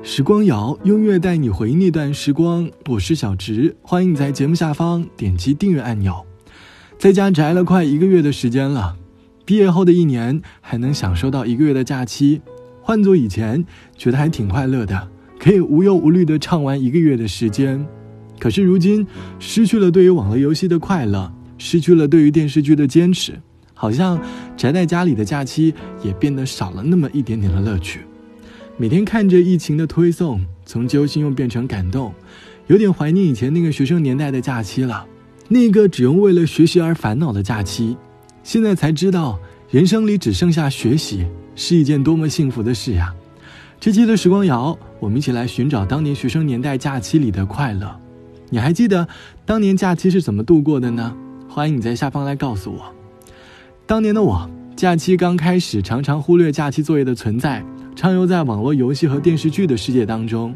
时光谣，用乐带你回忆那段时光。我是小植，欢迎在节目下方点击订阅按钮。在家宅了快一个月的时间了，毕业后的一年还能享受到一个月的假期，换做以前觉得还挺快乐的，可以无忧无虑的唱完一个月的时间。可是如今失去了对于网络游戏的快乐，失去了对于电视剧的坚持，好像宅在家里的假期也变得少了那么一点点的乐趣。每天看着疫情的推送，从揪心又变成感动，有点怀念以前那个学生年代的假期了。那个只用为了学习而烦恼的假期，现在才知道，人生里只剩下学习是一件多么幸福的事呀！这期的时光谣，我们一起来寻找当年学生年代假期里的快乐。你还记得当年假期是怎么度过的呢？欢迎你在下方来告诉我。当年的我，假期刚开始，常常忽略假期作业的存在。畅游在网络游戏和电视剧的世界当中，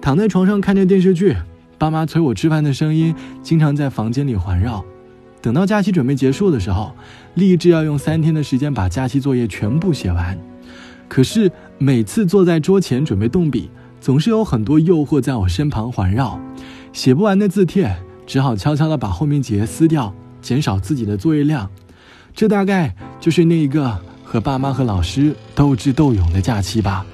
躺在床上看着电视剧，爸妈催我吃饭的声音经常在房间里环绕。等到假期准备结束的时候，立志要用三天的时间把假期作业全部写完。可是每次坐在桌前准备动笔，总是有很多诱惑在我身旁环绕，写不完的字帖，只好悄悄地把后面几页撕掉，减少自己的作业量。这大概就是那一个。和爸妈和老师斗智斗勇的假期吧。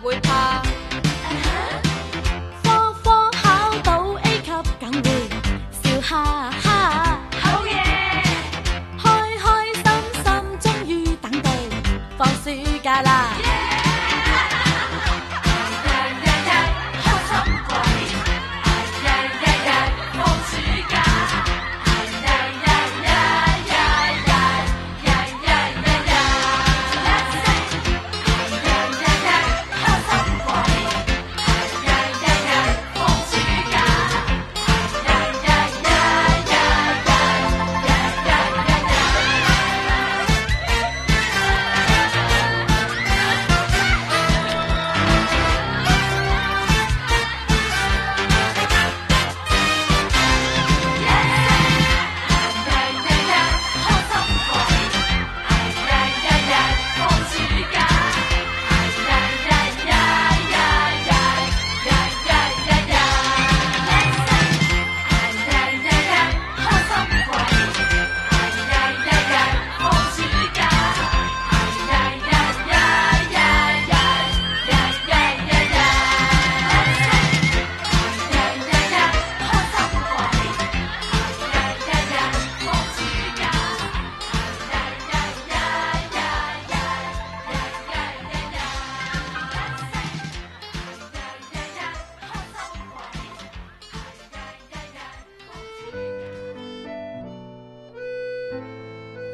不会怕，科科考到 A 级，梗会笑哈哈。好嘢，开开心心，终于等到放暑假啦。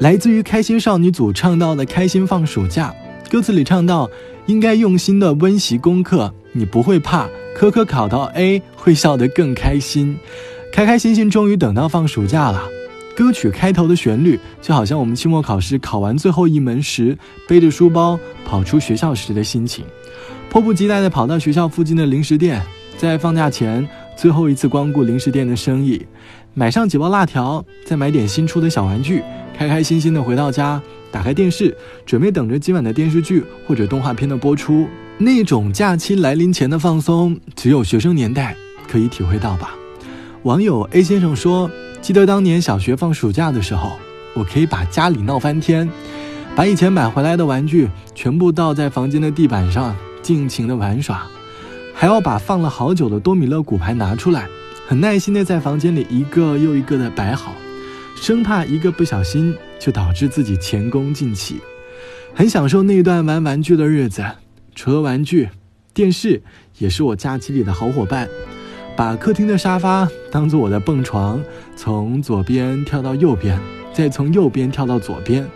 来自于开心少女组唱到的《开心放暑假》，歌词里唱到，应该用心的温习功课，你不会怕，科科考到 A，会笑得更开心，开开心心，终于等到放暑假了。歌曲开头的旋律，就好像我们期末考试考完最后一门时，背着书包跑出学校时的心情，迫不及待地跑到学校附近的零食店，在放假前。最后一次光顾零食店的生意，买上几包辣条，再买点新出的小玩具，开开心心的回到家，打开电视，准备等着今晚的电视剧或者动画片的播出。那种假期来临前的放松，只有学生年代可以体会到吧？网友 A 先生说：“记得当年小学放暑假的时候，我可以把家里闹翻天，把以前买回来的玩具全部倒在房间的地板上，尽情的玩耍。”还要把放了好久的多米勒骨牌拿出来，很耐心地在房间里一个又一个地摆好，生怕一个不小心就导致自己前功尽弃。很享受那一段玩玩具的日子。除了玩具，电视也是我假期里的好伙伴。把客厅的沙发当做我的蹦床，从左边跳到右边，再从右边跳到左边，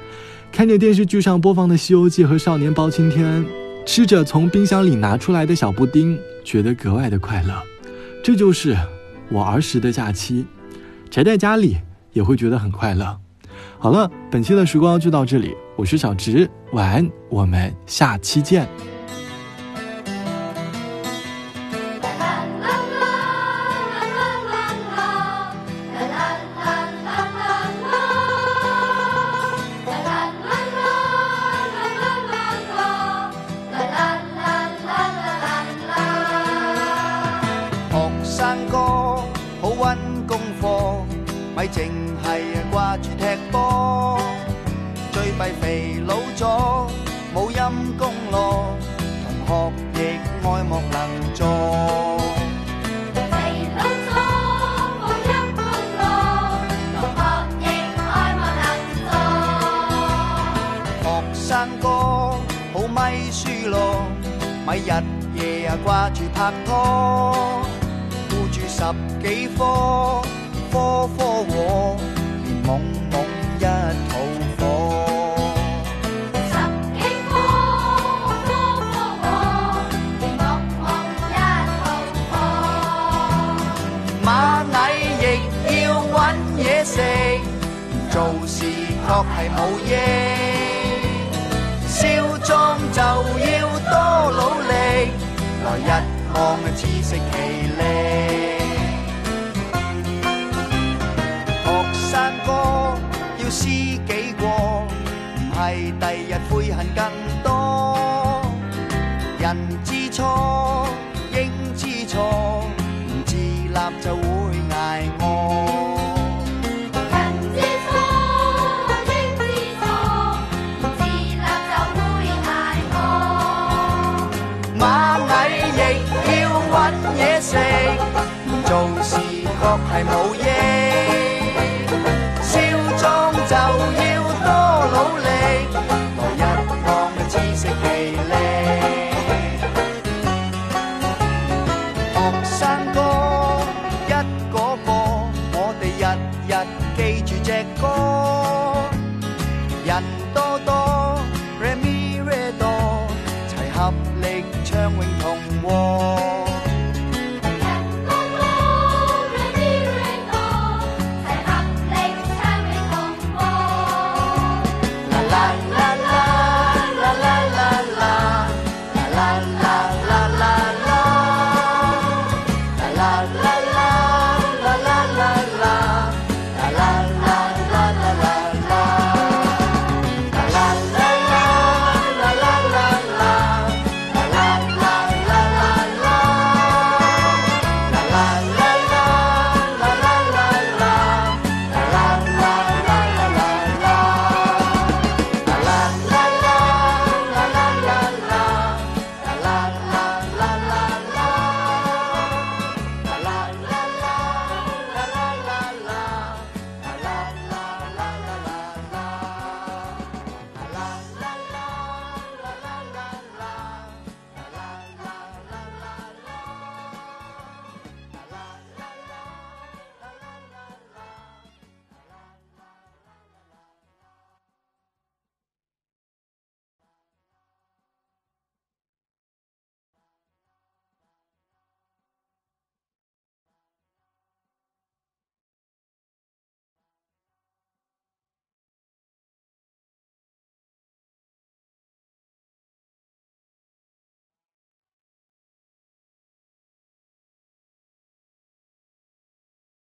看着电视剧上播放的《西游记》和《少年包青天》。吃着从冰箱里拿出来的小布丁，觉得格外的快乐。这就是我儿时的假期，宅在家里也会觉得很快乐。好了，本期的时光就到这里，我是小直，晚安，我们下期见。最弊肥佬咗，冇音功咯，同学亦爱莫能助。肥佬冇功同学亦爱莫能助。学生哥好咪书咪日夜啊挂住拍拖，顾住十几科科科和，连懵懵。确系冇益，少壮就要多努力，来日啊，知食其力。学山歌要思己过，唔系第日悔恨更多。系冇人。